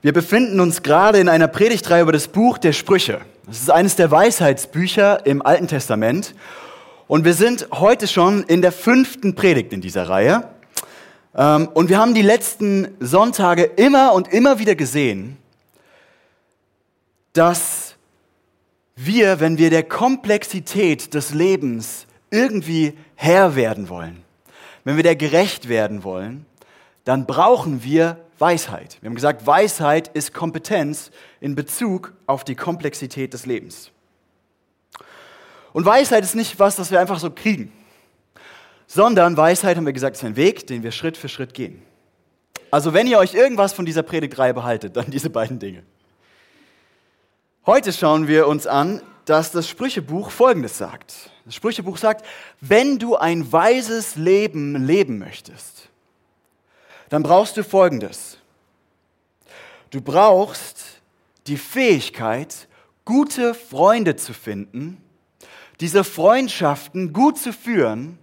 Wir befinden uns gerade in einer Predigtreihe über das Buch der Sprüche. Das ist eines der Weisheitsbücher im Alten Testament. Und wir sind heute schon in der fünften Predigt in dieser Reihe. Ähm, und wir haben die letzten Sonntage immer und immer wieder gesehen, dass wir, wenn wir der Komplexität des Lebens irgendwie Herr werden wollen, wenn wir der gerecht werden wollen, dann brauchen wir Weisheit. Wir haben gesagt, Weisheit ist Kompetenz in Bezug auf die Komplexität des Lebens. Und Weisheit ist nicht was, das wir einfach so kriegen, sondern Weisheit, haben wir gesagt, ist ein Weg, den wir Schritt für Schritt gehen. Also wenn ihr euch irgendwas von dieser Predigtreihe behaltet, dann diese beiden Dinge. Heute schauen wir uns an, dass das Sprüchebuch Folgendes sagt. Das Sprüchebuch sagt, wenn du ein weises Leben leben möchtest, dann brauchst du Folgendes. Du brauchst die Fähigkeit, gute Freunde zu finden, diese Freundschaften gut zu führen,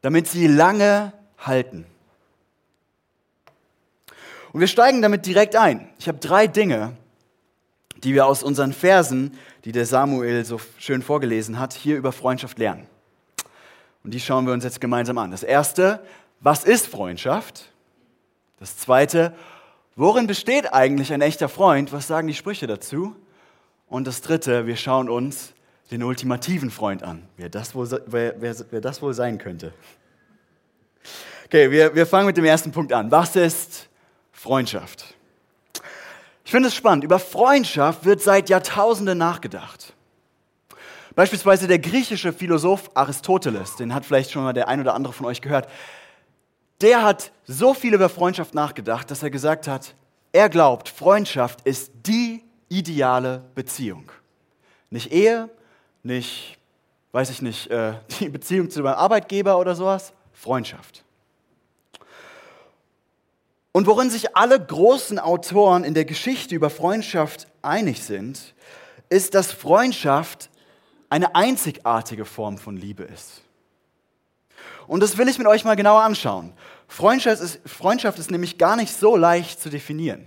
damit sie lange halten. Und wir steigen damit direkt ein. Ich habe drei Dinge, die wir aus unseren Versen, die der Samuel so schön vorgelesen hat, hier über Freundschaft lernen. Und die schauen wir uns jetzt gemeinsam an. Das erste, was ist Freundschaft? Das zweite, worin besteht eigentlich ein echter Freund? Was sagen die Sprüche dazu? Und das dritte, wir schauen uns den ultimativen Freund an, wer das wohl, wer, wer, wer das wohl sein könnte. Okay, wir, wir fangen mit dem ersten Punkt an. Was ist Freundschaft? Ich finde es spannend. Über Freundschaft wird seit Jahrtausenden nachgedacht. Beispielsweise der griechische Philosoph Aristoteles, den hat vielleicht schon mal der ein oder andere von euch gehört, der hat so viel über Freundschaft nachgedacht, dass er gesagt hat, er glaubt, Freundschaft ist die ideale Beziehung. Nicht Ehe, nicht, weiß ich nicht, äh, die Beziehung zu meinem Arbeitgeber oder sowas, Freundschaft. Und worin sich alle großen Autoren in der Geschichte über Freundschaft einig sind, ist, dass Freundschaft eine einzigartige Form von Liebe ist. Und das will ich mit euch mal genauer anschauen. Freundschaft ist, Freundschaft ist nämlich gar nicht so leicht zu definieren.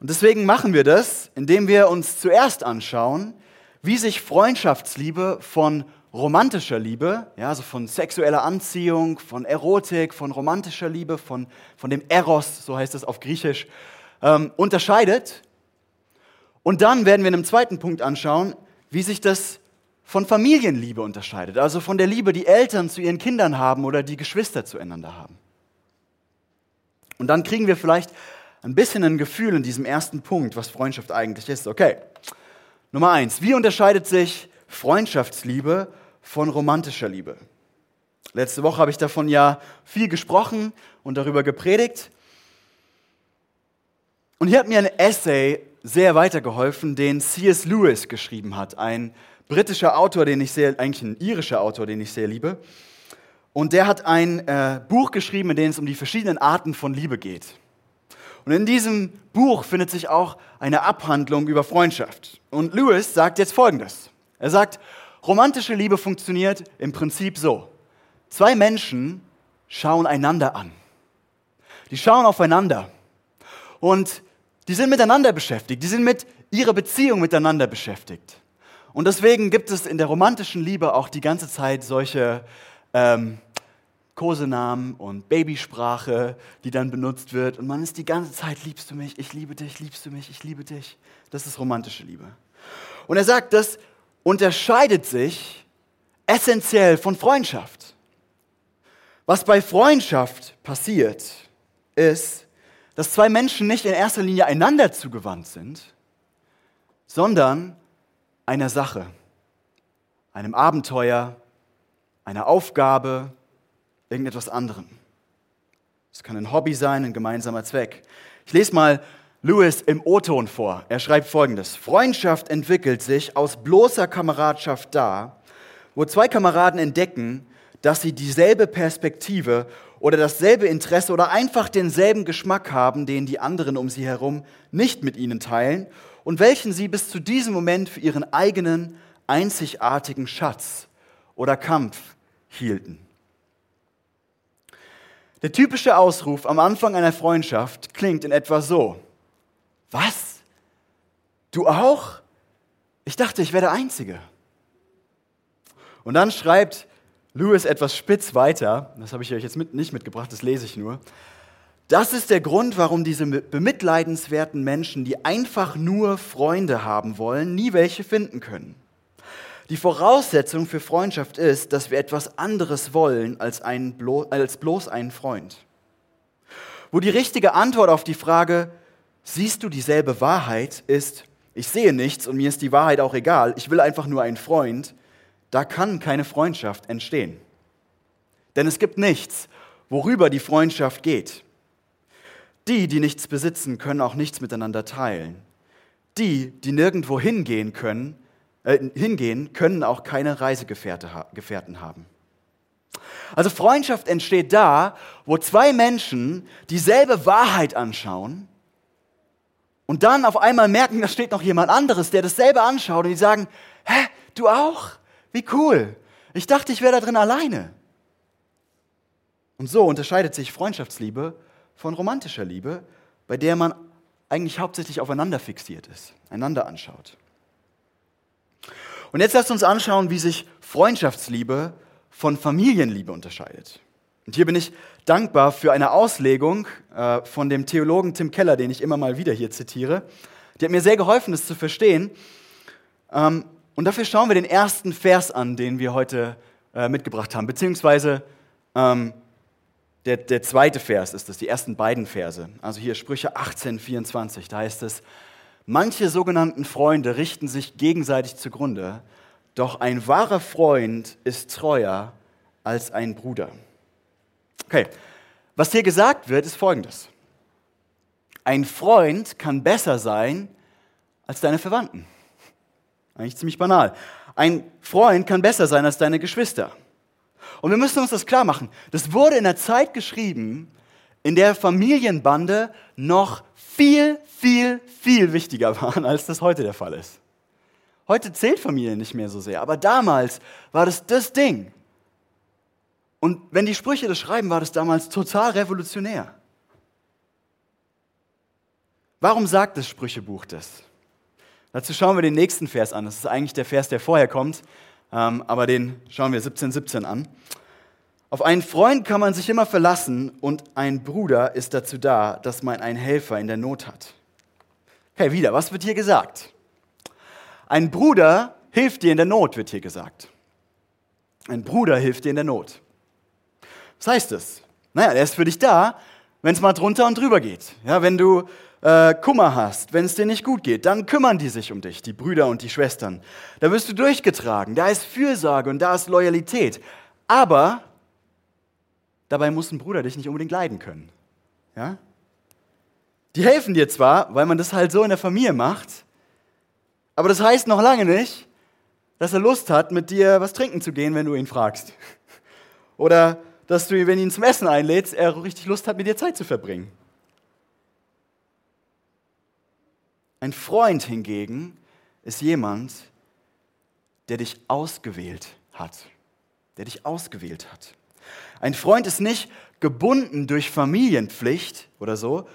Und deswegen machen wir das, indem wir uns zuerst anschauen, wie sich Freundschaftsliebe von romantischer Liebe, ja, also von sexueller Anziehung, von Erotik, von romantischer Liebe, von, von dem Eros, so heißt es auf Griechisch, ähm, unterscheidet. Und dann werden wir in einem zweiten Punkt anschauen, wie sich das von Familienliebe unterscheidet, also von der Liebe, die Eltern zu ihren Kindern haben oder die Geschwister zueinander haben. Und dann kriegen wir vielleicht ein bisschen ein Gefühl in diesem ersten Punkt, was Freundschaft eigentlich ist. Okay, Nummer eins, wie unterscheidet sich Freundschaftsliebe von romantischer Liebe? Letzte Woche habe ich davon ja viel gesprochen und darüber gepredigt. Und hier hat mir ein Essay sehr weitergeholfen, den C.S. Lewis geschrieben hat, ein britischer Autor, den ich sehr, eigentlich ein irischer Autor, den ich sehr liebe. Und der hat ein äh, Buch geschrieben, in dem es um die verschiedenen Arten von Liebe geht. Und in diesem Buch findet sich auch eine Abhandlung über Freundschaft. Und Lewis sagt jetzt Folgendes. Er sagt, romantische Liebe funktioniert im Prinzip so. Zwei Menschen schauen einander an. Die schauen aufeinander. Und die sind miteinander beschäftigt. Die sind mit ihrer Beziehung miteinander beschäftigt. Und deswegen gibt es in der romantischen Liebe auch die ganze Zeit solche ähm, Kosenamen und Babysprache, die dann benutzt wird. Und man ist die ganze Zeit, liebst du mich, ich liebe dich, liebst du mich, ich liebe dich. Das ist romantische Liebe. Und er sagt, das unterscheidet sich essentiell von Freundschaft. Was bei Freundschaft passiert, ist, dass zwei Menschen nicht in erster Linie einander zugewandt sind, sondern einer Sache, einem Abenteuer, einer Aufgabe, irgendetwas anderem. Es kann ein Hobby sein, ein gemeinsamer Zweck. Ich lese mal Lewis im O-Ton vor. Er schreibt folgendes. Freundschaft entwickelt sich aus bloßer Kameradschaft da, wo zwei Kameraden entdecken, dass sie dieselbe Perspektive oder dasselbe Interesse oder einfach denselben Geschmack haben, den die anderen um sie herum nicht mit ihnen teilen und welchen sie bis zu diesem Moment für ihren eigenen einzigartigen Schatz oder Kampf hielten. Der typische Ausruf am Anfang einer Freundschaft klingt in etwa so. Was? Du auch? Ich dachte, ich wäre der Einzige. Und dann schreibt Lewis etwas spitz weiter, das habe ich euch jetzt mit, nicht mitgebracht, das lese ich nur. Das ist der Grund, warum diese bemitleidenswerten Menschen, die einfach nur Freunde haben wollen, nie welche finden können. Die Voraussetzung für Freundschaft ist, dass wir etwas anderes wollen als, einen, als bloß einen Freund. Wo die richtige Antwort auf die Frage, siehst du dieselbe Wahrheit, ist, ich sehe nichts und mir ist die Wahrheit auch egal, ich will einfach nur einen Freund, da kann keine Freundschaft entstehen. Denn es gibt nichts, worüber die Freundschaft geht. Die, die nichts besitzen, können auch nichts miteinander teilen. Die, die nirgendwo hingehen können, äh, hingehen, können auch keine Reisegefährten haben. Also Freundschaft entsteht da, wo zwei Menschen dieselbe Wahrheit anschauen und dann auf einmal merken, da steht noch jemand anderes, der dasselbe anschaut und die sagen, hä, du auch? Wie cool. Ich dachte, ich wäre da drin alleine. Und so unterscheidet sich Freundschaftsliebe von romantischer Liebe, bei der man eigentlich hauptsächlich aufeinander fixiert ist, einander anschaut. Und jetzt lasst uns anschauen, wie sich Freundschaftsliebe von Familienliebe unterscheidet. Und hier bin ich dankbar für eine Auslegung äh, von dem Theologen Tim Keller, den ich immer mal wieder hier zitiere. Die hat mir sehr geholfen, das zu verstehen. Ähm, und dafür schauen wir den ersten Vers an, den wir heute äh, mitgebracht haben, beziehungsweise ähm, der, der zweite Vers ist es, die ersten beiden Verse. Also hier Sprüche 18, 24, da heißt es, manche sogenannten Freunde richten sich gegenseitig zugrunde, doch ein wahrer Freund ist treuer als ein Bruder. Okay, was hier gesagt wird, ist folgendes. Ein Freund kann besser sein als deine Verwandten. Eigentlich ziemlich banal. Ein Freund kann besser sein als deine Geschwister. Und wir müssen uns das klar machen. Das wurde in der Zeit geschrieben, in der Familienbande noch viel, viel, viel wichtiger waren, als das heute der Fall ist. Heute zählt Familie nicht mehr so sehr, aber damals war das das Ding. Und wenn die Sprüche das schreiben, war das damals total revolutionär. Warum sagt das Sprüchebuch das? Dazu schauen wir den nächsten Vers an. Das ist eigentlich der Vers, der vorher kommt, aber den schauen wir 17, 17 an. Auf einen Freund kann man sich immer verlassen und ein Bruder ist dazu da, dass man einen Helfer in der Not hat. Okay, wieder, was wird hier gesagt? Ein Bruder hilft dir in der Not, wird hier gesagt. Ein Bruder hilft dir in der Not. Was heißt das? Naja, er ist für dich da, wenn es mal drunter und drüber geht. Ja, wenn du äh, Kummer hast, wenn es dir nicht gut geht, dann kümmern die sich um dich, die Brüder und die Schwestern. Da wirst du durchgetragen, da ist Fürsorge und da ist Loyalität. Aber dabei muss ein Bruder dich nicht unbedingt leiden können. Ja? Die helfen dir zwar, weil man das halt so in der Familie macht, aber das heißt noch lange nicht, dass er Lust hat, mit dir was trinken zu gehen, wenn du ihn fragst. Oder dass du, wenn du ihn zum Essen einlädst, er richtig Lust hat, mit dir Zeit zu verbringen. Ein Freund hingegen ist jemand, der dich ausgewählt hat. Der dich ausgewählt hat. Ein Freund ist nicht gebunden durch Familienpflicht oder so,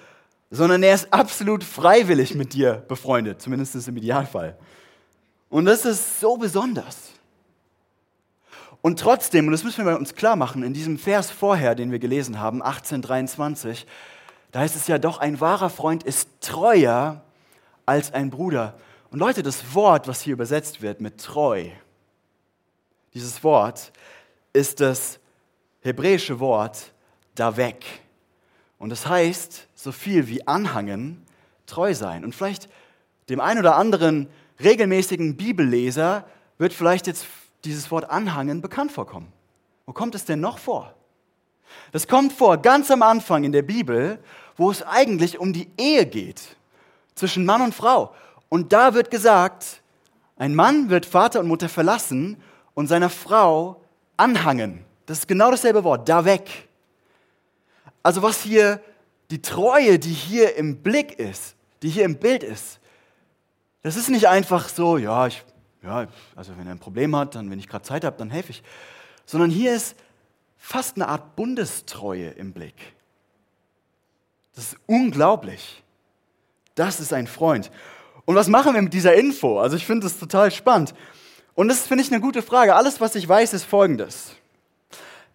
sondern er ist absolut freiwillig mit dir befreundet, zumindest im Idealfall. Und das ist so besonders. Und trotzdem, und das müssen wir uns klar machen, in diesem Vers vorher, den wir gelesen haben, 1823, da heißt es ja doch, ein wahrer Freund ist treuer als ein Bruder. Und Leute, das Wort, was hier übersetzt wird mit treu, dieses Wort ist das hebräische Wort davek. Und das heißt so viel wie anhangen, treu sein. Und vielleicht dem einen oder anderen regelmäßigen Bibelleser wird vielleicht jetzt dieses Wort anhangen bekannt vorkommen. Wo kommt es denn noch vor? Das kommt vor ganz am Anfang in der Bibel, wo es eigentlich um die Ehe geht zwischen Mann und Frau. Und da wird gesagt, ein Mann wird Vater und Mutter verlassen und seiner Frau anhangen. Das ist genau dasselbe Wort, da weg. Also was hier, die Treue, die hier im Blick ist, die hier im Bild ist, das ist nicht einfach so, ja, ich ja, also wenn er ein Problem hat, dann, wenn ich gerade Zeit habe, dann helfe ich. Sondern hier ist fast eine Art Bundestreue im Blick. Das ist unglaublich. Das ist ein Freund. Und was machen wir mit dieser Info? Also ich finde das total spannend. Und das finde ich eine gute Frage. Alles, was ich weiß, ist Folgendes.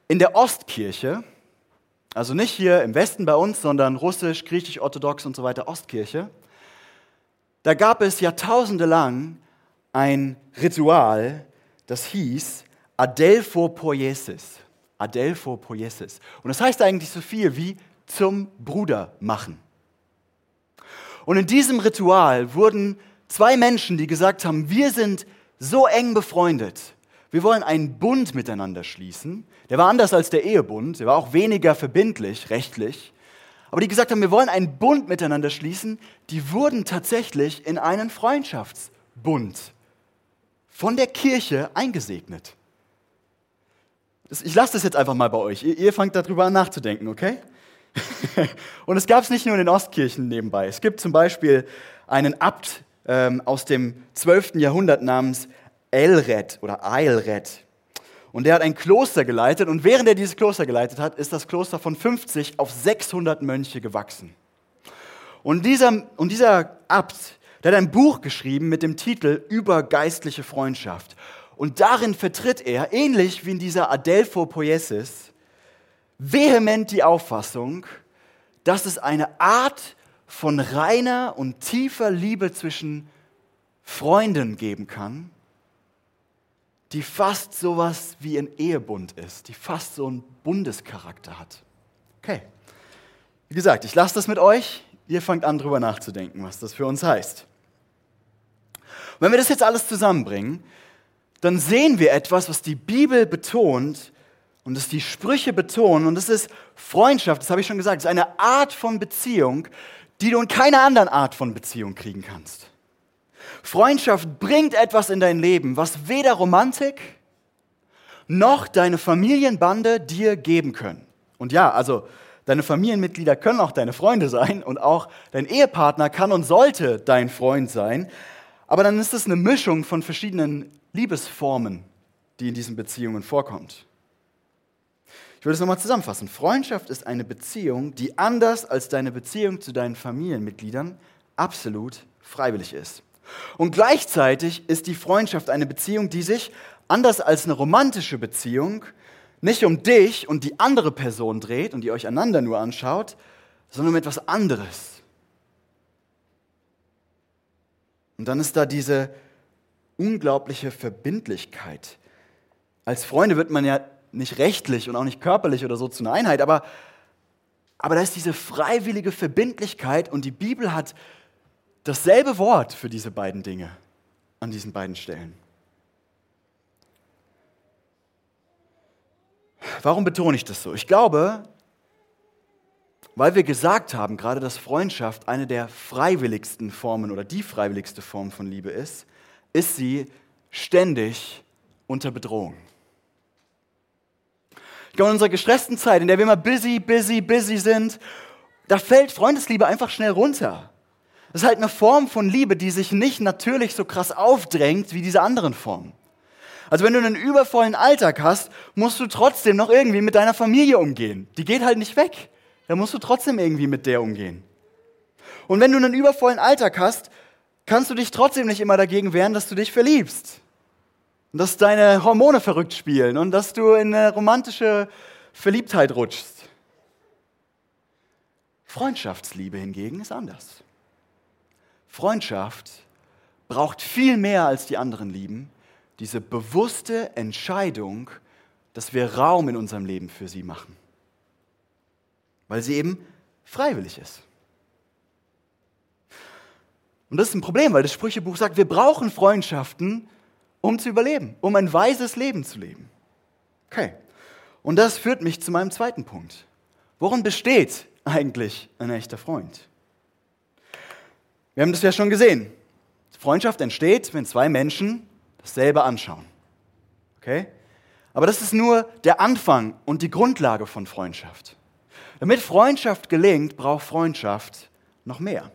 In der Ostkirche, also nicht hier im Westen bei uns, sondern russisch, griechisch, orthodox und so weiter, Ostkirche, da gab es jahrtausende lang ein Ritual, das hieß Adelpho Poiesis. Adelpho Poiesis. Und das heißt eigentlich so viel wie zum Bruder machen. Und in diesem Ritual wurden zwei Menschen, die gesagt haben, wir sind so eng befreundet, wir wollen einen Bund miteinander schließen. Der war anders als der Ehebund, der war auch weniger verbindlich, rechtlich. Aber die gesagt haben, wir wollen einen Bund miteinander schließen, die wurden tatsächlich in einen Freundschaftsbund von der Kirche eingesegnet. Ich lasse das jetzt einfach mal bei euch. Ihr, fangt darüber an nachzudenken, okay? Und es gab es nicht nur in den Ostkirchen nebenbei. Es gibt zum Beispiel einen Abt ähm, aus dem 12. Jahrhundert namens Elred oder Eilred. Und der hat ein Kloster geleitet und während er dieses Kloster geleitet hat, ist das Kloster von 50 auf 600 Mönche gewachsen. Und dieser, und dieser Abt, der hat ein Buch geschrieben mit dem Titel Über geistliche Freundschaft. Und darin vertritt er, ähnlich wie in dieser Adelpho Poiesis, vehement die Auffassung, dass es eine Art von reiner und tiefer Liebe zwischen Freunden geben kann, die fast sowas wie ein Ehebund ist, die fast so einen Bundescharakter hat. Okay. Wie gesagt, ich lasse das mit euch. Ihr fangt an, drüber nachzudenken, was das für uns heißt. Und wenn wir das jetzt alles zusammenbringen, dann sehen wir etwas, was die Bibel betont und das die Sprüche betonen. Und das ist Freundschaft, das habe ich schon gesagt, das ist eine Art von Beziehung, die du in keiner anderen Art von Beziehung kriegen kannst. Freundschaft bringt etwas in dein Leben, was weder Romantik noch deine Familienbande dir geben können. Und ja, also deine Familienmitglieder können auch deine Freunde sein und auch dein Ehepartner kann und sollte dein Freund sein. Aber dann ist es eine Mischung von verschiedenen Liebesformen, die in diesen Beziehungen vorkommt. Ich würde es nochmal zusammenfassen. Freundschaft ist eine Beziehung, die anders als deine Beziehung zu deinen Familienmitgliedern absolut freiwillig ist. Und gleichzeitig ist die Freundschaft eine Beziehung, die sich, anders als eine romantische Beziehung, nicht um dich und die andere Person dreht und ihr euch einander nur anschaut, sondern um etwas anderes. Und dann ist da diese unglaubliche Verbindlichkeit. Als Freunde wird man ja nicht rechtlich und auch nicht körperlich oder so zu einer Einheit, aber, aber da ist diese freiwillige Verbindlichkeit und die Bibel hat dasselbe Wort für diese beiden Dinge an diesen beiden Stellen. Warum betone ich das so? Ich glaube, weil wir gesagt haben, gerade dass Freundschaft eine der freiwilligsten Formen oder die freiwilligste Form von Liebe ist, ist sie ständig unter Bedrohung. Ich glaube, in unserer gestressten Zeit, in der wir immer busy, busy, busy sind, da fällt Freundesliebe einfach schnell runter. Das ist halt eine Form von Liebe, die sich nicht natürlich so krass aufdrängt wie diese anderen Formen. Also wenn du einen übervollen Alltag hast, musst du trotzdem noch irgendwie mit deiner Familie umgehen. Die geht halt nicht weg. Da musst du trotzdem irgendwie mit der umgehen. Und wenn du einen übervollen Alltag hast, kannst du dich trotzdem nicht immer dagegen wehren, dass du dich verliebst. Und dass deine Hormone verrückt spielen und dass du in eine romantische Verliebtheit rutschst. Freundschaftsliebe hingegen ist anders. Freundschaft braucht viel mehr als die anderen Lieben diese bewusste Entscheidung, dass wir Raum in unserem Leben für sie machen. Weil sie eben freiwillig ist. Und das ist ein Problem, weil das Sprüchebuch sagt, wir brauchen Freundschaften, um zu überleben, um ein weises Leben zu leben. Okay. Und das führt mich zu meinem zweiten Punkt. Worin besteht eigentlich ein echter Freund? Wir haben das ja schon gesehen. Freundschaft entsteht, wenn zwei Menschen dasselbe anschauen. Okay? Aber das ist nur der Anfang und die Grundlage von Freundschaft. Damit Freundschaft gelingt, braucht Freundschaft noch mehr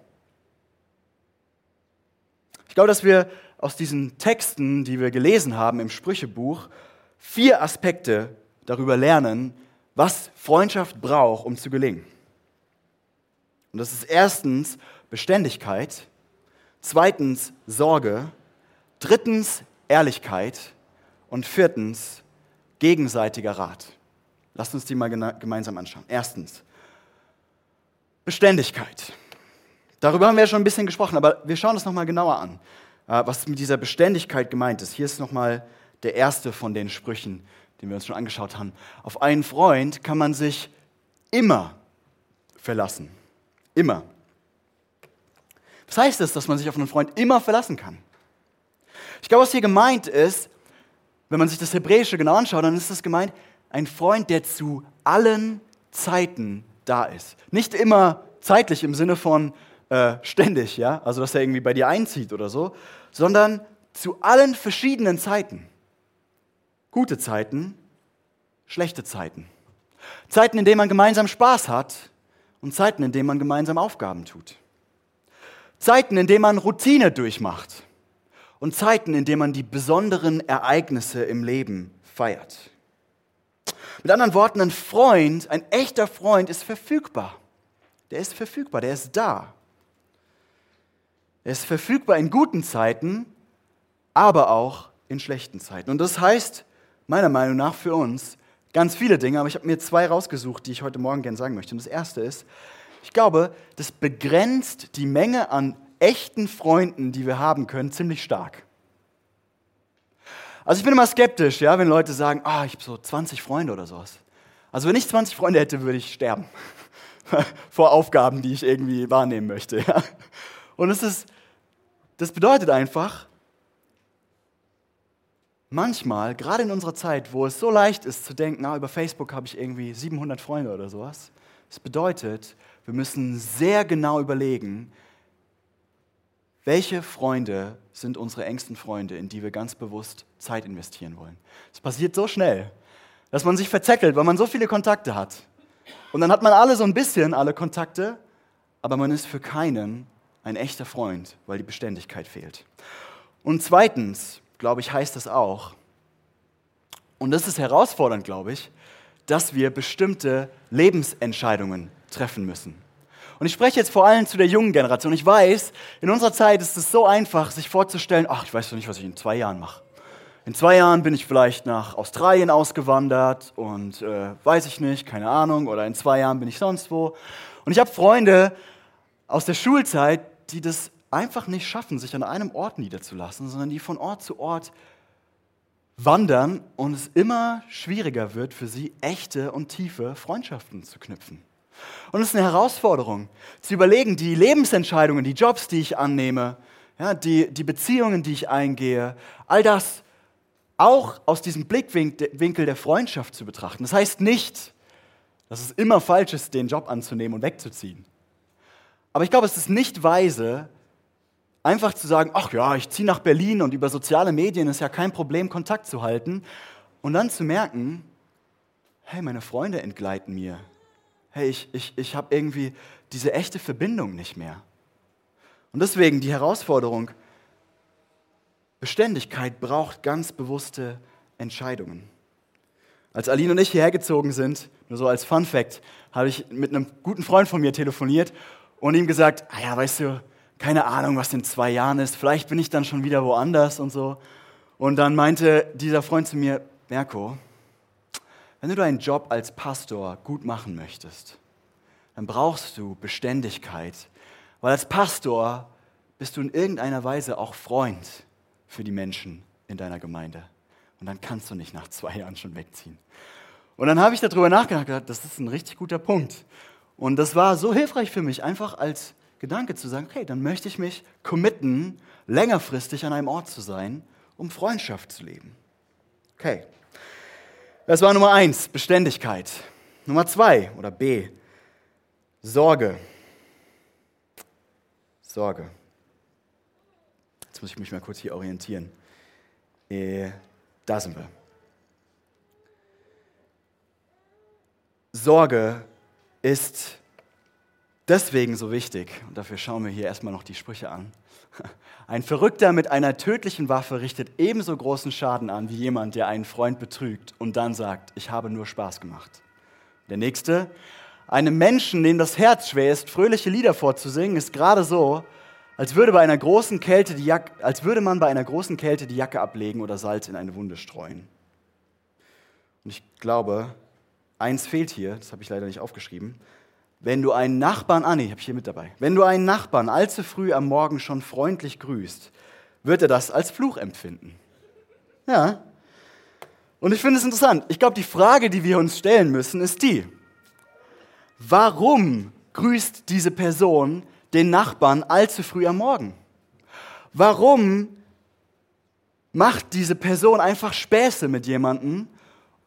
glaube, dass wir aus diesen Texten, die wir gelesen haben im Sprüchebuch, vier Aspekte darüber lernen, was Freundschaft braucht, um zu gelingen. Und das ist erstens Beständigkeit, zweitens Sorge, drittens Ehrlichkeit und viertens gegenseitiger Rat. Lasst uns die mal gemeinsam anschauen. Erstens Beständigkeit. Darüber haben wir ja schon ein bisschen gesprochen, aber wir schauen uns nochmal genauer an, was mit dieser Beständigkeit gemeint ist. Hier ist nochmal der erste von den Sprüchen, den wir uns schon angeschaut haben. Auf einen Freund kann man sich immer verlassen. Immer. Was heißt es, dass man sich auf einen Freund immer verlassen kann? Ich glaube, was hier gemeint ist, wenn man sich das Hebräische genau anschaut, dann ist es gemeint, ein Freund, der zu allen Zeiten da ist. Nicht immer zeitlich im Sinne von äh, ständig, ja, also dass er irgendwie bei dir einzieht oder so, sondern zu allen verschiedenen Zeiten. Gute Zeiten, schlechte Zeiten. Zeiten, in denen man gemeinsam Spaß hat und Zeiten, in denen man gemeinsam Aufgaben tut. Zeiten, in denen man Routine durchmacht und Zeiten, in denen man die besonderen Ereignisse im Leben feiert. Mit anderen Worten, ein Freund, ein echter Freund ist verfügbar. Der ist verfügbar, der ist da. Er ist verfügbar in guten Zeiten, aber auch in schlechten Zeiten. Und das heißt, meiner Meinung nach für uns, ganz viele Dinge, aber ich habe mir zwei rausgesucht, die ich heute Morgen gerne sagen möchte. Und das erste ist, ich glaube, das begrenzt die Menge an echten Freunden, die wir haben können, ziemlich stark. Also ich bin immer skeptisch, ja, wenn Leute sagen, ah, ich habe so 20 Freunde oder sowas. Also wenn ich 20 Freunde hätte, würde ich sterben vor Aufgaben, die ich irgendwie wahrnehmen möchte. Ja. Und es ist das bedeutet einfach, manchmal, gerade in unserer Zeit, wo es so leicht ist zu denken, ah, über Facebook habe ich irgendwie 700 Freunde oder sowas, das bedeutet, wir müssen sehr genau überlegen, welche Freunde sind unsere engsten Freunde, in die wir ganz bewusst Zeit investieren wollen. Es passiert so schnell, dass man sich verzettelt, weil man so viele Kontakte hat. Und dann hat man alle so ein bisschen alle Kontakte, aber man ist für keinen ein echter Freund, weil die Beständigkeit fehlt. Und zweitens, glaube ich, heißt das auch, und das ist herausfordernd, glaube ich, dass wir bestimmte Lebensentscheidungen treffen müssen. Und ich spreche jetzt vor allem zu der jungen Generation. Ich weiß, in unserer Zeit ist es so einfach, sich vorzustellen, ach, ich weiß doch nicht, was ich in zwei Jahren mache. In zwei Jahren bin ich vielleicht nach Australien ausgewandert und äh, weiß ich nicht, keine Ahnung, oder in zwei Jahren bin ich sonst wo. Und ich habe Freunde aus der Schulzeit, die das einfach nicht schaffen, sich an einem Ort niederzulassen, sondern die von Ort zu Ort wandern und es immer schwieriger wird für sie, echte und tiefe Freundschaften zu knüpfen. Und es ist eine Herausforderung, zu überlegen, die Lebensentscheidungen, die Jobs, die ich annehme, ja, die, die Beziehungen, die ich eingehe, all das auch aus diesem Blickwinkel der Freundschaft zu betrachten. Das heißt nicht, dass es immer falsch ist, den Job anzunehmen und wegzuziehen. Aber ich glaube, es ist nicht weise, einfach zu sagen, ach ja, ich ziehe nach Berlin und über soziale Medien ist ja kein Problem, Kontakt zu halten. Und dann zu merken, hey, meine Freunde entgleiten mir. Hey, ich, ich, ich habe irgendwie diese echte Verbindung nicht mehr. Und deswegen die Herausforderung, Beständigkeit braucht ganz bewusste Entscheidungen. Als Aline und ich hierher gezogen sind, nur so als Fun Fact, habe ich mit einem guten Freund von mir telefoniert und ihm gesagt, ah ja, weißt du, keine Ahnung, was in zwei Jahren ist, vielleicht bin ich dann schon wieder woanders und so. Und dann meinte dieser Freund zu mir, Merko, wenn du deinen Job als Pastor gut machen möchtest, dann brauchst du Beständigkeit, weil als Pastor bist du in irgendeiner Weise auch Freund für die Menschen in deiner Gemeinde. Und dann kannst du nicht nach zwei Jahren schon wegziehen. Und dann habe ich darüber nachgedacht, das ist ein richtig guter Punkt. Und das war so hilfreich für mich, einfach als Gedanke zu sagen, okay, dann möchte ich mich committen, längerfristig an einem Ort zu sein, um Freundschaft zu leben. Okay. Das war Nummer eins, Beständigkeit. Nummer zwei oder B, Sorge. Sorge. Jetzt muss ich mich mal kurz hier orientieren. Äh, da sind wir. Sorge ist deswegen so wichtig, und dafür schauen wir hier erstmal noch die Sprüche an. Ein Verrückter mit einer tödlichen Waffe richtet ebenso großen Schaden an wie jemand, der einen Freund betrügt und dann sagt, ich habe nur Spaß gemacht. Der nächste, einem Menschen, dem das Herz schwer ist, fröhliche Lieder vorzusingen, ist gerade so, als würde, bei einer großen Kälte die Jacke, als würde man bei einer großen Kälte die Jacke ablegen oder Salz in eine Wunde streuen. Und ich glaube, eins fehlt hier, das habe ich leider nicht aufgeschrieben. Wenn du einen Nachbarn, ah nee, habe ich hier mit dabei. Wenn du einen Nachbarn allzu früh am Morgen schon freundlich grüßt, wird er das als Fluch empfinden. Ja. Und ich finde es interessant. Ich glaube, die Frage, die wir uns stellen müssen, ist die: Warum grüßt diese Person den Nachbarn allzu früh am Morgen? Warum macht diese Person einfach Späße mit jemandem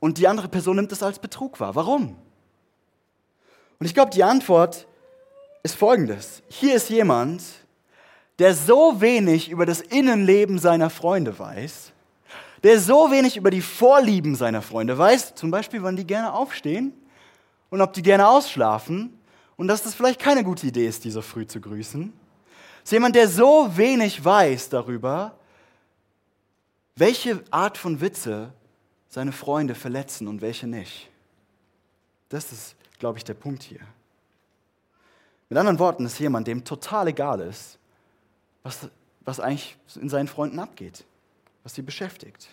und die andere Person nimmt es als Betrug wahr? Warum? Und ich glaube, die Antwort ist folgendes. Hier ist jemand, der so wenig über das Innenleben seiner Freunde weiß, der so wenig über die Vorlieben seiner Freunde weiß, zum Beispiel, wann die gerne aufstehen und ob die gerne ausschlafen und dass das vielleicht keine gute Idee ist, die so früh zu grüßen. ist jemand, der so wenig weiß darüber, welche Art von Witze seine Freunde verletzen und welche nicht. Das ist glaube ich, der Punkt hier. Mit anderen Worten ist jemand, dem total egal ist, was, was eigentlich in seinen Freunden abgeht, was sie beschäftigt.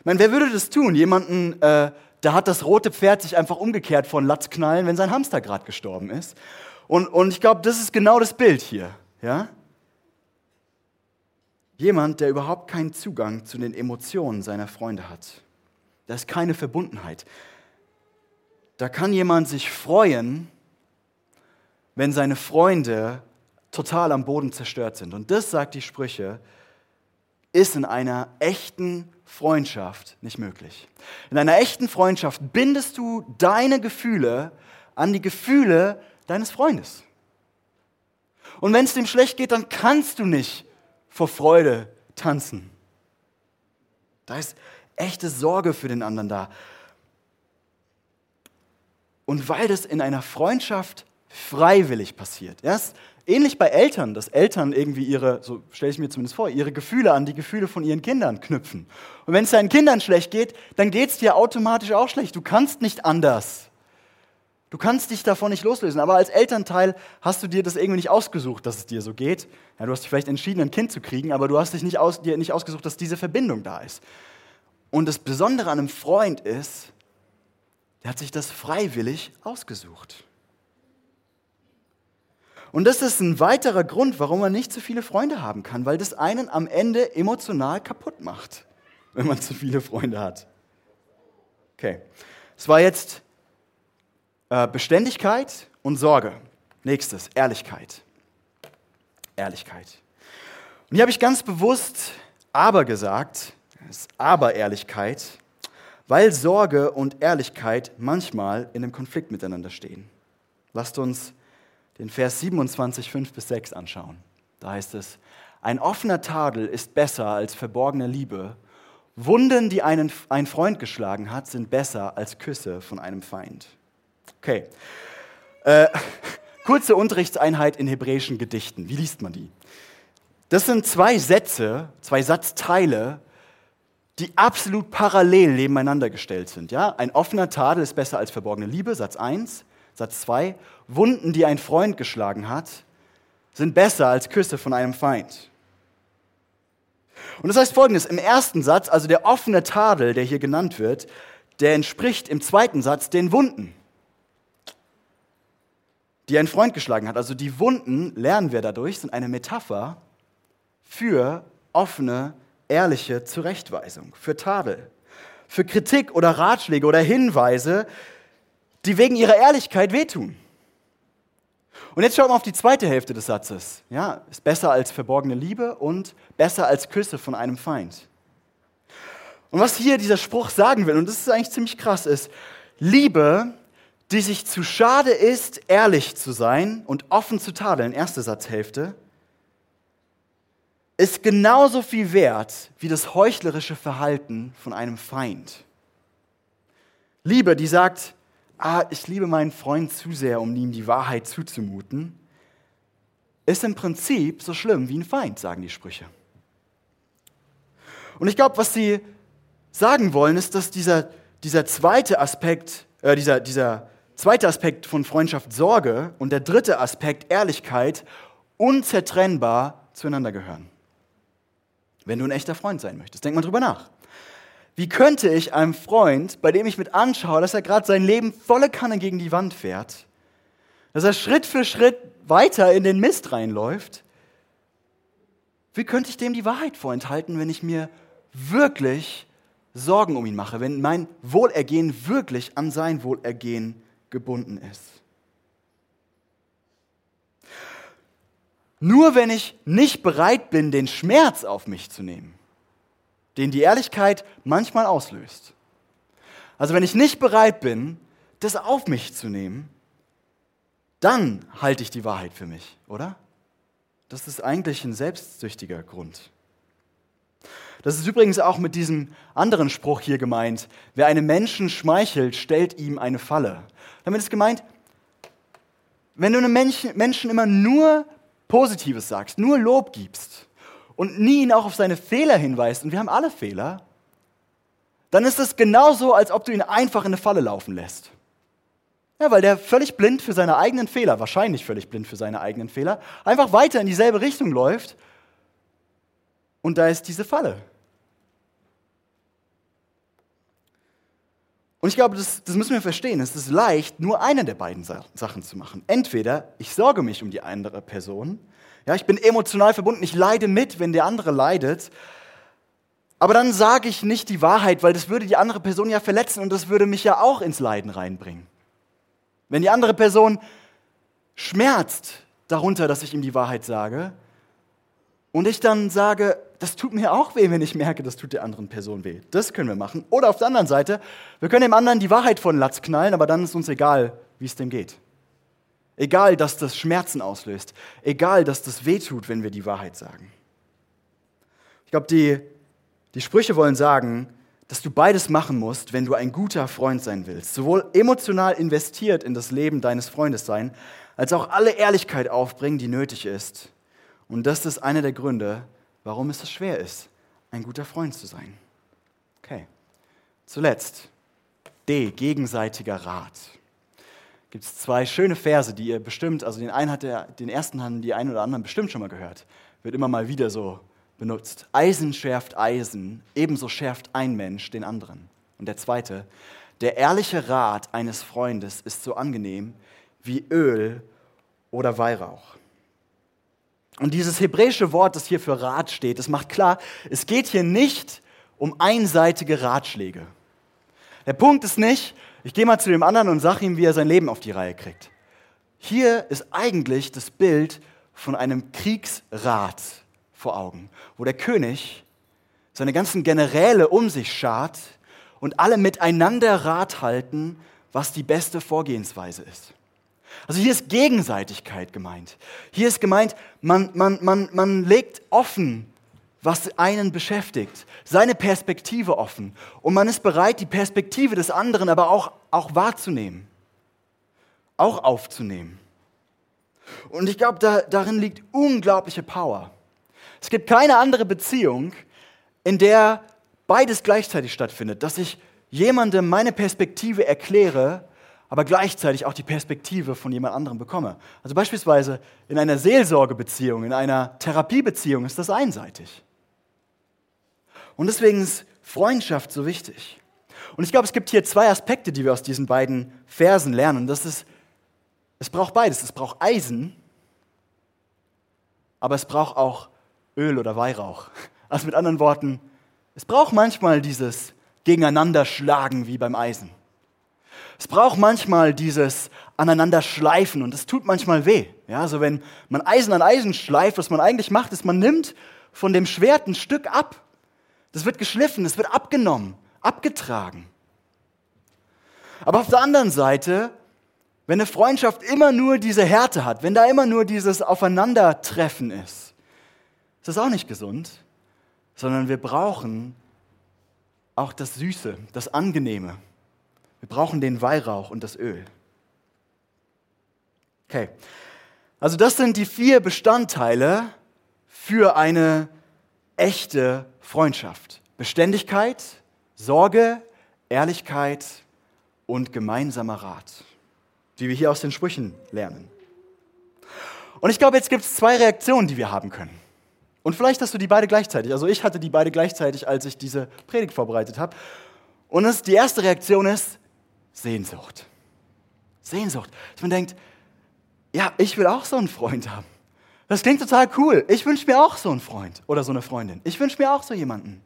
Ich meine, wer würde das tun? Jemanden, äh, da hat das rote Pferd sich einfach umgekehrt von Latz knallen, wenn sein Hamster gerade gestorben ist. Und, und ich glaube, das ist genau das Bild hier. Ja? Jemand, der überhaupt keinen Zugang zu den Emotionen seiner Freunde hat. Da ist keine Verbundenheit da kann jemand sich freuen, wenn seine Freunde total am Boden zerstört sind. Und das, sagt die Sprüche, ist in einer echten Freundschaft nicht möglich. In einer echten Freundschaft bindest du deine Gefühle an die Gefühle deines Freundes. Und wenn es dem schlecht geht, dann kannst du nicht vor Freude tanzen. Da ist echte Sorge für den anderen da. Und weil das in einer Freundschaft freiwillig passiert. Erst ähnlich bei Eltern, dass Eltern irgendwie ihre, so stelle ich mir zumindest vor, ihre Gefühle an die Gefühle von ihren Kindern knüpfen. Und wenn es deinen Kindern schlecht geht, dann geht es dir automatisch auch schlecht. Du kannst nicht anders. Du kannst dich davon nicht loslösen. Aber als Elternteil hast du dir das irgendwie nicht ausgesucht, dass es dir so geht. Ja, du hast dich vielleicht entschieden, ein Kind zu kriegen, aber du hast dich nicht aus, dir nicht ausgesucht, dass diese Verbindung da ist. Und das Besondere an einem Freund ist, der hat sich das freiwillig ausgesucht. Und das ist ein weiterer Grund, warum man nicht zu viele Freunde haben kann, weil das einen am Ende emotional kaputt macht, wenn man zu viele Freunde hat. Okay, es war jetzt Beständigkeit und Sorge. Nächstes, Ehrlichkeit. Ehrlichkeit. Und hier habe ich ganz bewusst aber gesagt, ist aber Ehrlichkeit, weil Sorge und Ehrlichkeit manchmal in einem Konflikt miteinander stehen. Lasst uns den Vers 27, 5 bis 6 anschauen. Da heißt es, ein offener Tadel ist besser als verborgene Liebe. Wunden, die einen, ein Freund geschlagen hat, sind besser als Küsse von einem Feind. Okay. Äh, kurze Unterrichtseinheit in hebräischen Gedichten. Wie liest man die? Das sind zwei Sätze, zwei Satzteile, die absolut parallel nebeneinander gestellt sind. Ja? Ein offener Tadel ist besser als verborgene Liebe, Satz 1. Satz 2, Wunden, die ein Freund geschlagen hat, sind besser als Küsse von einem Feind. Und das heißt folgendes, im ersten Satz, also der offene Tadel, der hier genannt wird, der entspricht im zweiten Satz den Wunden, die ein Freund geschlagen hat. Also die Wunden, lernen wir dadurch, sind eine Metapher für offene ehrliche Zurechtweisung, für Tadel, für Kritik oder Ratschläge oder Hinweise, die wegen ihrer Ehrlichkeit wehtun. Und jetzt schaut mal auf die zweite Hälfte des Satzes. Ja, ist besser als verborgene Liebe und besser als Küsse von einem Feind. Und was hier dieser Spruch sagen will, und das ist eigentlich ziemlich krass, ist, Liebe, die sich zu schade ist, ehrlich zu sein und offen zu tadeln, erste Satzhälfte, ist genauso viel wert wie das heuchlerische Verhalten von einem Feind. Liebe, die sagt, ah, ich liebe meinen Freund zu sehr, um ihm die Wahrheit zuzumuten, ist im Prinzip so schlimm wie ein Feind, sagen die Sprüche. Und ich glaube, was sie sagen wollen, ist, dass dieser, dieser zweite Aspekt, äh, dieser, dieser zweite Aspekt von Freundschaft Sorge und der dritte Aspekt Ehrlichkeit unzertrennbar zueinander gehören. Wenn du ein echter Freund sein möchtest, denk mal drüber nach. Wie könnte ich einem Freund, bei dem ich mit anschaue, dass er gerade sein Leben volle Kanne gegen die Wand fährt, dass er Schritt für Schritt weiter in den Mist reinläuft, wie könnte ich dem die Wahrheit vorenthalten, wenn ich mir wirklich Sorgen um ihn mache, wenn mein Wohlergehen wirklich an sein Wohlergehen gebunden ist? Nur wenn ich nicht bereit bin, den Schmerz auf mich zu nehmen, den die Ehrlichkeit manchmal auslöst. Also wenn ich nicht bereit bin, das auf mich zu nehmen, dann halte ich die Wahrheit für mich, oder? Das ist eigentlich ein selbstsüchtiger Grund. Das ist übrigens auch mit diesem anderen Spruch hier gemeint. Wer einem Menschen schmeichelt, stellt ihm eine Falle. Damit ist gemeint, wenn du einem Menschen immer nur Positives sagst, nur Lob gibst und nie ihn auch auf seine Fehler hinweist, und wir haben alle Fehler, dann ist es genauso, als ob du ihn einfach in eine Falle laufen lässt. Ja, weil der völlig blind für seine eigenen Fehler, wahrscheinlich völlig blind für seine eigenen Fehler, einfach weiter in dieselbe Richtung läuft und da ist diese Falle. Und ich glaube, das, das müssen wir verstehen. Es ist leicht, nur eine der beiden Sachen zu machen. Entweder ich sorge mich um die andere Person, ja, ich bin emotional verbunden, ich leide mit, wenn der andere leidet, aber dann sage ich nicht die Wahrheit, weil das würde die andere Person ja verletzen und das würde mich ja auch ins Leiden reinbringen. Wenn die andere Person schmerzt darunter, dass ich ihm die Wahrheit sage, und ich dann sage, das tut mir auch weh, wenn ich merke, das tut der anderen Person weh. Das können wir machen. Oder auf der anderen Seite, wir können dem anderen die Wahrheit von Latz knallen, aber dann ist uns egal, wie es dem geht. Egal, dass das Schmerzen auslöst. Egal, dass das weh tut, wenn wir die Wahrheit sagen. Ich glaube, die, die Sprüche wollen sagen, dass du beides machen musst, wenn du ein guter Freund sein willst. Sowohl emotional investiert in das Leben deines Freundes sein, als auch alle Ehrlichkeit aufbringen, die nötig ist und das ist einer der Gründe, warum es so schwer ist, ein guter Freund zu sein. Okay. Zuletzt, D, gegenseitiger Rat. Gibt es zwei schöne Verse, die ihr bestimmt, also den einen hat der, den ersten haben die einen oder anderen bestimmt schon mal gehört. Wird immer mal wieder so benutzt. Eisen schärft Eisen, ebenso schärft ein Mensch den anderen. Und der zweite, der ehrliche Rat eines Freundes ist so angenehm wie Öl oder Weihrauch. Und dieses hebräische Wort, das hier für Rat steht, das macht klar, es geht hier nicht um einseitige Ratschläge. Der Punkt ist nicht, ich gehe mal zu dem anderen und sage ihm, wie er sein Leben auf die Reihe kriegt. Hier ist eigentlich das Bild von einem Kriegsrat vor Augen, wo der König seine ganzen Generäle um sich schart und alle miteinander Rat halten, was die beste Vorgehensweise ist. Also hier ist Gegenseitigkeit gemeint. Hier ist gemeint, man, man, man, man legt offen, was einen beschäftigt, seine Perspektive offen. Und man ist bereit, die Perspektive des anderen aber auch, auch wahrzunehmen, auch aufzunehmen. Und ich glaube, da, darin liegt unglaubliche Power. Es gibt keine andere Beziehung, in der beides gleichzeitig stattfindet, dass ich jemandem meine Perspektive erkläre aber gleichzeitig auch die Perspektive von jemand anderem bekomme. Also beispielsweise in einer Seelsorgebeziehung, in einer Therapiebeziehung ist das einseitig. Und deswegen ist Freundschaft so wichtig. Und ich glaube, es gibt hier zwei Aspekte, die wir aus diesen beiden Versen lernen. Das ist, es braucht beides. Es braucht Eisen, aber es braucht auch Öl oder Weihrauch. Also mit anderen Worten, es braucht manchmal dieses Gegeneinanderschlagen wie beim Eisen. Es braucht manchmal dieses Aneinanderschleifen und es tut manchmal weh. Ja, also wenn man Eisen an Eisen schleift, was man eigentlich macht, ist, man nimmt von dem Schwert ein Stück ab. Das wird geschliffen, es wird abgenommen, abgetragen. Aber auf der anderen Seite, wenn eine Freundschaft immer nur diese Härte hat, wenn da immer nur dieses Aufeinandertreffen ist, ist das auch nicht gesund, sondern wir brauchen auch das Süße, das Angenehme. Wir brauchen den Weihrauch und das Öl. Okay, also das sind die vier Bestandteile für eine echte Freundschaft. Beständigkeit, Sorge, Ehrlichkeit und gemeinsamer Rat, wie wir hier aus den Sprüchen lernen. Und ich glaube, jetzt gibt es zwei Reaktionen, die wir haben können. Und vielleicht hast du die beide gleichzeitig. Also ich hatte die beide gleichzeitig, als ich diese Predigt vorbereitet habe. Und das, die erste Reaktion ist Sehnsucht. Sehnsucht. Dass man denkt, ja, ich will auch so einen Freund haben. Das klingt total cool. Ich wünsche mir auch so einen Freund oder so eine Freundin. Ich wünsche mir auch so jemanden.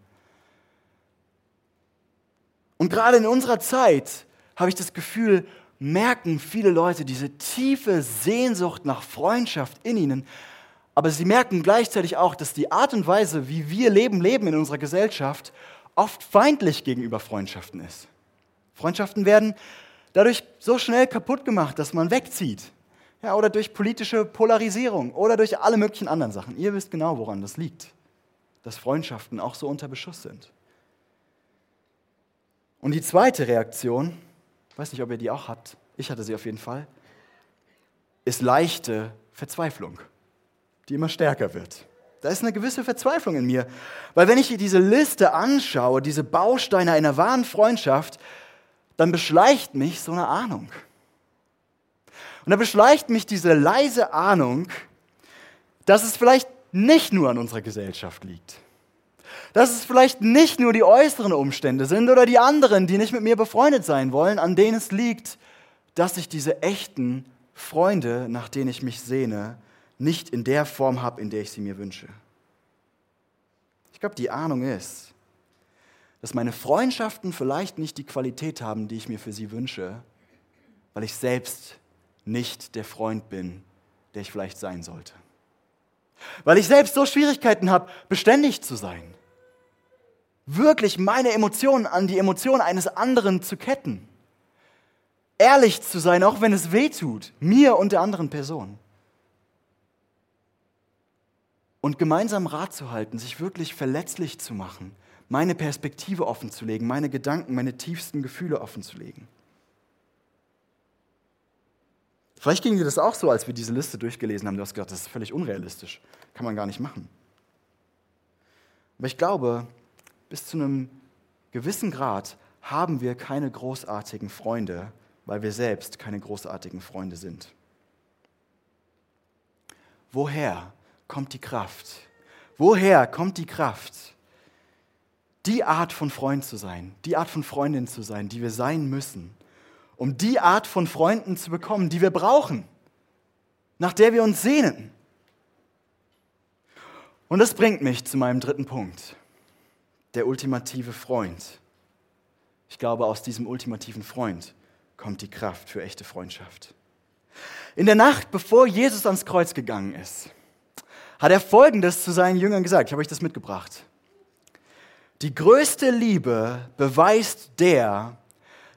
Und gerade in unserer Zeit habe ich das Gefühl, merken viele Leute diese tiefe Sehnsucht nach Freundschaft in ihnen, aber sie merken gleichzeitig auch, dass die Art und Weise, wie wir Leben leben in unserer Gesellschaft, oft feindlich gegenüber Freundschaften ist. Freundschaften werden dadurch so schnell kaputt gemacht, dass man wegzieht. Ja, oder durch politische Polarisierung oder durch alle möglichen anderen Sachen. Ihr wisst genau, woran das liegt, dass Freundschaften auch so unter Beschuss sind. Und die zweite Reaktion, weiß nicht, ob ihr die auch habt, ich hatte sie auf jeden Fall, ist leichte Verzweiflung die immer stärker wird. Da ist eine gewisse Verzweiflung in mir. Weil wenn ich diese Liste anschaue, diese Bausteine einer wahren Freundschaft, dann beschleicht mich so eine Ahnung. Und da beschleicht mich diese leise Ahnung, dass es vielleicht nicht nur an unserer Gesellschaft liegt. Dass es vielleicht nicht nur die äußeren Umstände sind oder die anderen, die nicht mit mir befreundet sein wollen, an denen es liegt, dass ich diese echten Freunde, nach denen ich mich sehne, nicht in der Form habe, in der ich sie mir wünsche. Ich glaube, die Ahnung ist, dass meine Freundschaften vielleicht nicht die Qualität haben, die ich mir für sie wünsche, weil ich selbst nicht der Freund bin, der ich vielleicht sein sollte. Weil ich selbst so Schwierigkeiten habe, beständig zu sein. Wirklich meine Emotionen an die Emotionen eines anderen zu ketten. Ehrlich zu sein, auch wenn es weh tut, mir und der anderen Person und gemeinsam Rat zu halten, sich wirklich verletzlich zu machen, meine Perspektive offen zu legen, meine Gedanken, meine tiefsten Gefühle offen zu legen. Vielleicht ging dir das auch so, als wir diese Liste durchgelesen haben. Du hast gedacht, das ist völlig unrealistisch. Kann man gar nicht machen. Aber ich glaube, bis zu einem gewissen Grad haben wir keine großartigen Freunde, weil wir selbst keine großartigen Freunde sind. Woher kommt die Kraft? Woher kommt die Kraft? Die Art von Freund zu sein, die Art von Freundin zu sein, die wir sein müssen, um die Art von Freunden zu bekommen, die wir brauchen, nach der wir uns sehnen. Und das bringt mich zu meinem dritten Punkt, der ultimative Freund. Ich glaube, aus diesem ultimativen Freund kommt die Kraft für echte Freundschaft. In der Nacht, bevor Jesus ans Kreuz gegangen ist, hat er Folgendes zu seinen Jüngern gesagt. Ich habe euch das mitgebracht. Die größte Liebe beweist der,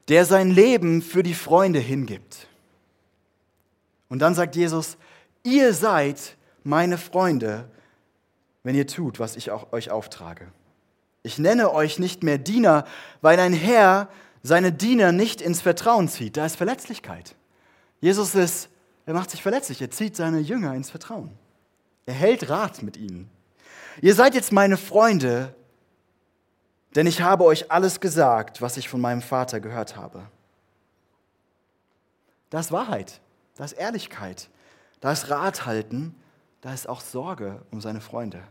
der sein Leben für die Freunde hingibt. Und dann sagt Jesus, ihr seid meine Freunde, wenn ihr tut, was ich auch euch auftrage. Ich nenne euch nicht mehr Diener, weil ein Herr seine Diener nicht ins Vertrauen zieht. Da ist Verletzlichkeit. Jesus ist, er macht sich verletzlich, er zieht seine Jünger ins Vertrauen. Er hält Rat mit ihnen. Ihr seid jetzt meine Freunde, denn ich habe euch alles gesagt, was ich von meinem Vater gehört habe. Das ist Wahrheit, das ist Ehrlichkeit, da ist Rat halten, da ist auch Sorge um seine Freunde.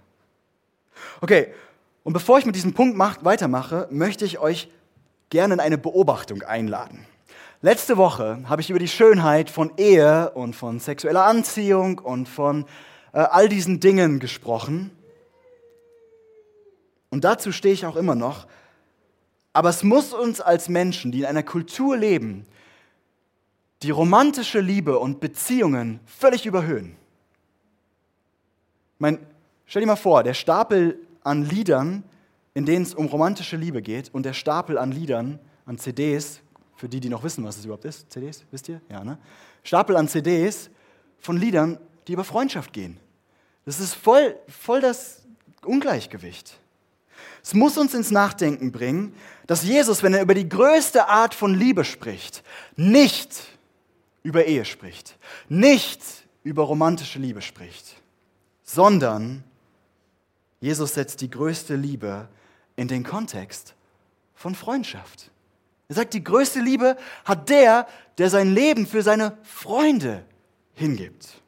Okay, und bevor ich mit diesem Punkt weitermache, möchte ich euch gerne in eine Beobachtung einladen. Letzte Woche habe ich über die Schönheit von Ehe und von sexueller Anziehung und von äh, all diesen Dingen gesprochen. Und dazu stehe ich auch immer noch. Aber es muss uns als Menschen, die in einer Kultur leben, die romantische Liebe und Beziehungen völlig überhöhen. Ich stell dir mal vor, der Stapel an Liedern, in denen es um romantische Liebe geht, und der Stapel an Liedern, an CDs, für die, die noch wissen, was es überhaupt ist, CDs, wisst ihr? Ja, ne? Stapel an CDs von Liedern, die über Freundschaft gehen. Das ist voll, voll das Ungleichgewicht. Es muss uns ins Nachdenken bringen, dass Jesus, wenn er über die größte Art von Liebe spricht, nicht über Ehe spricht, nicht über romantische Liebe spricht, sondern Jesus setzt die größte Liebe in den Kontext von Freundschaft. Er sagt, die größte Liebe hat der, der sein Leben für seine Freunde hingibt.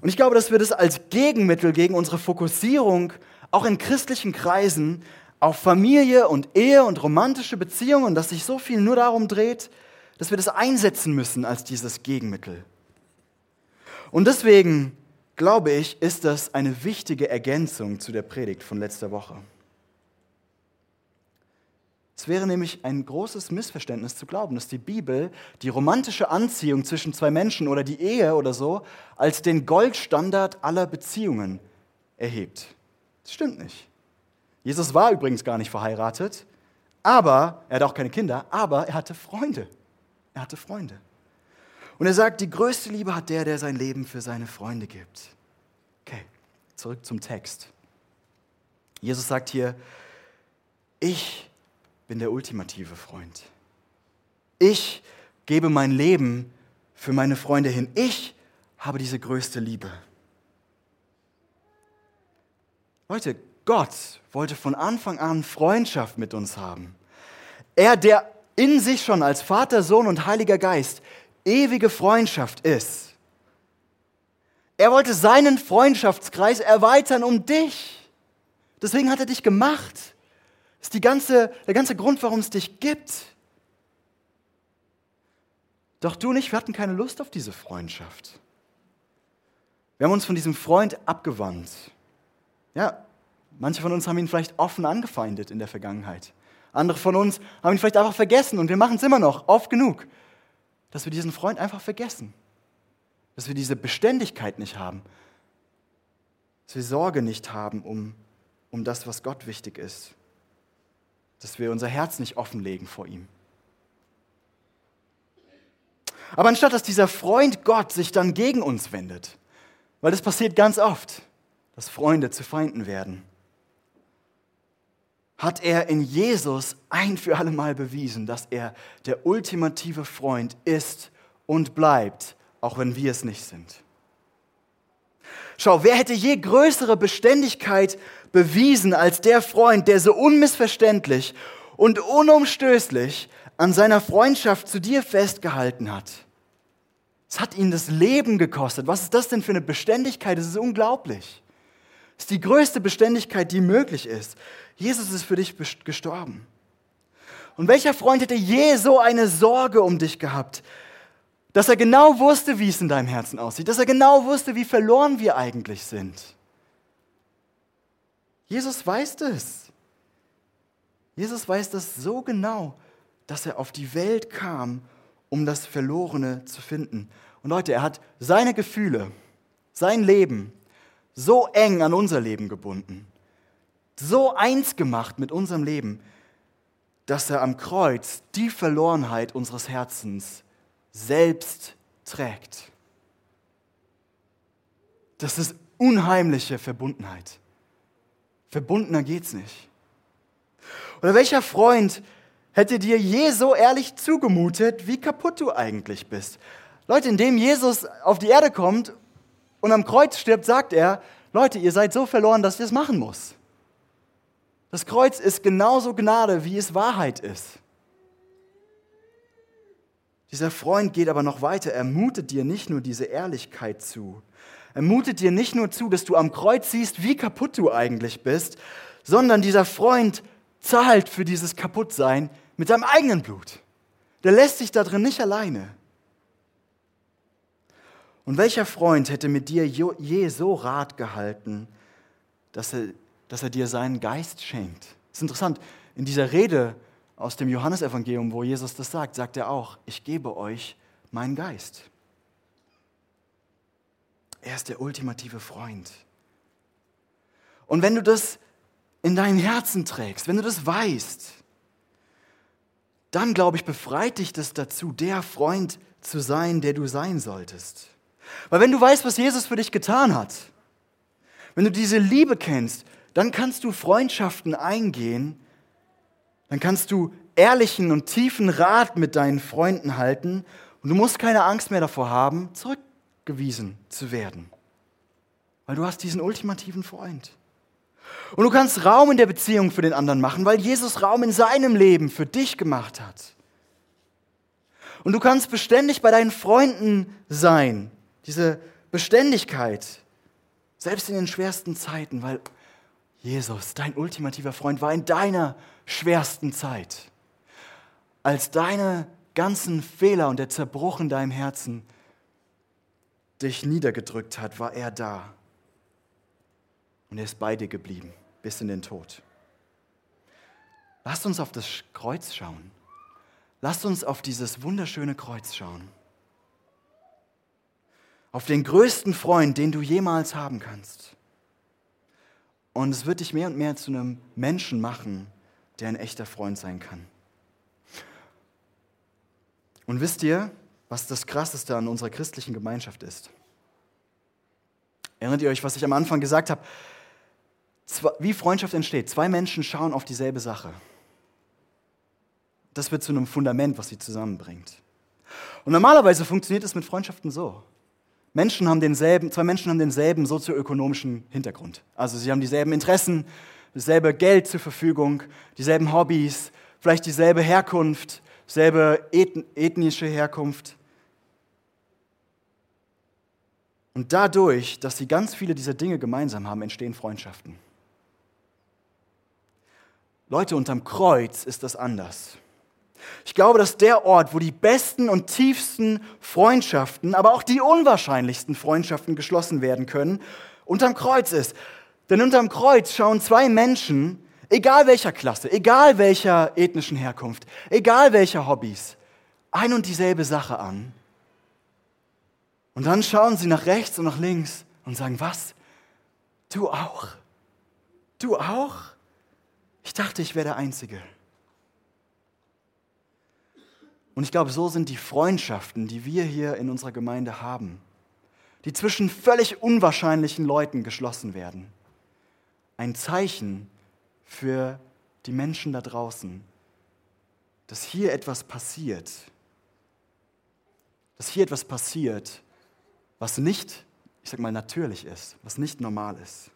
Und ich glaube, dass wir das als Gegenmittel gegen unsere Fokussierung auch in christlichen Kreisen auf Familie und Ehe und romantische Beziehungen, dass sich so viel nur darum dreht, dass wir das einsetzen müssen als dieses Gegenmittel. Und deswegen glaube ich, ist das eine wichtige Ergänzung zu der Predigt von letzter Woche. Es wäre nämlich ein großes Missverständnis zu glauben, dass die Bibel die romantische Anziehung zwischen zwei Menschen oder die Ehe oder so als den Goldstandard aller Beziehungen erhebt. Das stimmt nicht. Jesus war übrigens gar nicht verheiratet, aber er hatte auch keine Kinder, aber er hatte Freunde. Er hatte Freunde. Und er sagt, die größte Liebe hat der, der sein Leben für seine Freunde gibt. Okay, zurück zum Text. Jesus sagt hier, ich bin der ultimative Freund. Ich gebe mein Leben für meine Freunde hin. Ich habe diese größte Liebe. Leute, Gott wollte von Anfang an Freundschaft mit uns haben. Er, der in sich schon als Vater, Sohn und Heiliger Geist ewige Freundschaft ist. Er wollte seinen Freundschaftskreis erweitern um dich. Deswegen hat er dich gemacht. Das ist die ganze, der ganze Grund, warum es dich gibt. Doch du und ich, wir hatten keine Lust auf diese Freundschaft. Wir haben uns von diesem Freund abgewandt. Ja, manche von uns haben ihn vielleicht offen angefeindet in der Vergangenheit. Andere von uns haben ihn vielleicht einfach vergessen und wir machen es immer noch, oft genug, dass wir diesen Freund einfach vergessen. Dass wir diese Beständigkeit nicht haben. Dass wir Sorge nicht haben um, um das, was Gott wichtig ist. Dass wir unser Herz nicht offenlegen vor ihm. Aber anstatt dass dieser Freund Gott sich dann gegen uns wendet, weil das passiert ganz oft, dass Freunde zu Feinden werden, hat er in Jesus ein für alle Mal bewiesen, dass er der ultimative Freund ist und bleibt, auch wenn wir es nicht sind. Schau, wer hätte je größere Beständigkeit bewiesen als der Freund, der so unmissverständlich und unumstößlich an seiner Freundschaft zu dir festgehalten hat? Es hat ihn das Leben gekostet. Was ist das denn für eine Beständigkeit? Das ist unglaublich. Das ist die größte Beständigkeit, die möglich ist. Jesus ist für dich gestorben. Und welcher Freund hätte je so eine Sorge um dich gehabt, dass er genau wusste, wie es in deinem Herzen aussieht, dass er genau wusste, wie verloren wir eigentlich sind? Jesus weiß das. Jesus weiß das so genau, dass er auf die Welt kam, um das Verlorene zu finden. Und Leute, er hat seine Gefühle, sein Leben so eng an unser Leben gebunden so eins gemacht mit unserem Leben, dass er am Kreuz die Verlorenheit unseres Herzens selbst trägt. Das ist unheimliche Verbundenheit. Verbundener geht's nicht. Oder welcher Freund hätte dir je so ehrlich zugemutet, wie kaputt du eigentlich bist? Leute, indem Jesus auf die Erde kommt und am Kreuz stirbt, sagt er, Leute, ihr seid so verloren, dass ihr es machen muss. Das Kreuz ist genauso Gnade, wie es Wahrheit ist. Dieser Freund geht aber noch weiter. Er mutet dir nicht nur diese Ehrlichkeit zu. Er mutet dir nicht nur zu, dass du am Kreuz siehst, wie kaputt du eigentlich bist, sondern dieser Freund zahlt für dieses Kaputtsein mit seinem eigenen Blut. Der lässt sich da drin nicht alleine. Und welcher Freund hätte mit dir je so Rat gehalten, dass er dass er dir seinen Geist schenkt. Das ist interessant. In dieser Rede aus dem Johannesevangelium, wo Jesus das sagt, sagt er auch, ich gebe euch meinen Geist. Er ist der ultimative Freund. Und wenn du das in deinem Herzen trägst, wenn du das weißt, dann glaube ich, befreit dich das dazu, der Freund zu sein, der du sein solltest. Weil wenn du weißt, was Jesus für dich getan hat, wenn du diese Liebe kennst, dann kannst du Freundschaften eingehen, dann kannst du ehrlichen und tiefen Rat mit deinen Freunden halten und du musst keine Angst mehr davor haben, zurückgewiesen zu werden, weil du hast diesen ultimativen Freund. Und du kannst Raum in der Beziehung für den anderen machen, weil Jesus Raum in seinem Leben für dich gemacht hat. Und du kannst beständig bei deinen Freunden sein, diese Beständigkeit, selbst in den schwersten Zeiten, weil Jesus, dein ultimativer Freund, war in deiner schwersten Zeit, als deine ganzen Fehler und der Zerbruch in deinem Herzen dich niedergedrückt hat, war er da. Und er ist bei dir geblieben bis in den Tod. Lasst uns auf das Kreuz schauen. Lasst uns auf dieses wunderschöne Kreuz schauen. Auf den größten Freund, den du jemals haben kannst. Und es wird dich mehr und mehr zu einem Menschen machen, der ein echter Freund sein kann. Und wisst ihr, was das Krasseste an unserer christlichen Gemeinschaft ist? Erinnert ihr euch, was ich am Anfang gesagt habe? Wie Freundschaft entsteht. Zwei Menschen schauen auf dieselbe Sache. Das wird zu einem Fundament, was sie zusammenbringt. Und normalerweise funktioniert es mit Freundschaften so. Menschen haben denselben, zwei Menschen haben denselben sozioökonomischen Hintergrund. Also sie haben dieselben Interessen, dasselbe Geld zur Verfügung, dieselben Hobbys, vielleicht dieselbe Herkunft, selbe ethnische Herkunft. Und dadurch, dass sie ganz viele dieser Dinge gemeinsam haben, entstehen Freundschaften. Leute, unterm Kreuz ist das anders. Ich glaube, dass der Ort, wo die besten und tiefsten Freundschaften, aber auch die unwahrscheinlichsten Freundschaften geschlossen werden können, unterm Kreuz ist. Denn unterm Kreuz schauen zwei Menschen, egal welcher Klasse, egal welcher ethnischen Herkunft, egal welcher Hobbys, ein und dieselbe Sache an. Und dann schauen sie nach rechts und nach links und sagen, was? Du auch? Du auch? Ich dachte, ich wäre der Einzige. Und ich glaube, so sind die Freundschaften, die wir hier in unserer Gemeinde haben, die zwischen völlig unwahrscheinlichen Leuten geschlossen werden, ein Zeichen für die Menschen da draußen, dass hier etwas passiert, dass hier etwas passiert, was nicht, ich sag mal, natürlich ist, was nicht normal ist,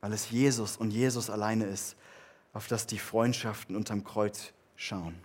weil es Jesus und Jesus alleine ist, auf das die Freundschaften unterm Kreuz schauen.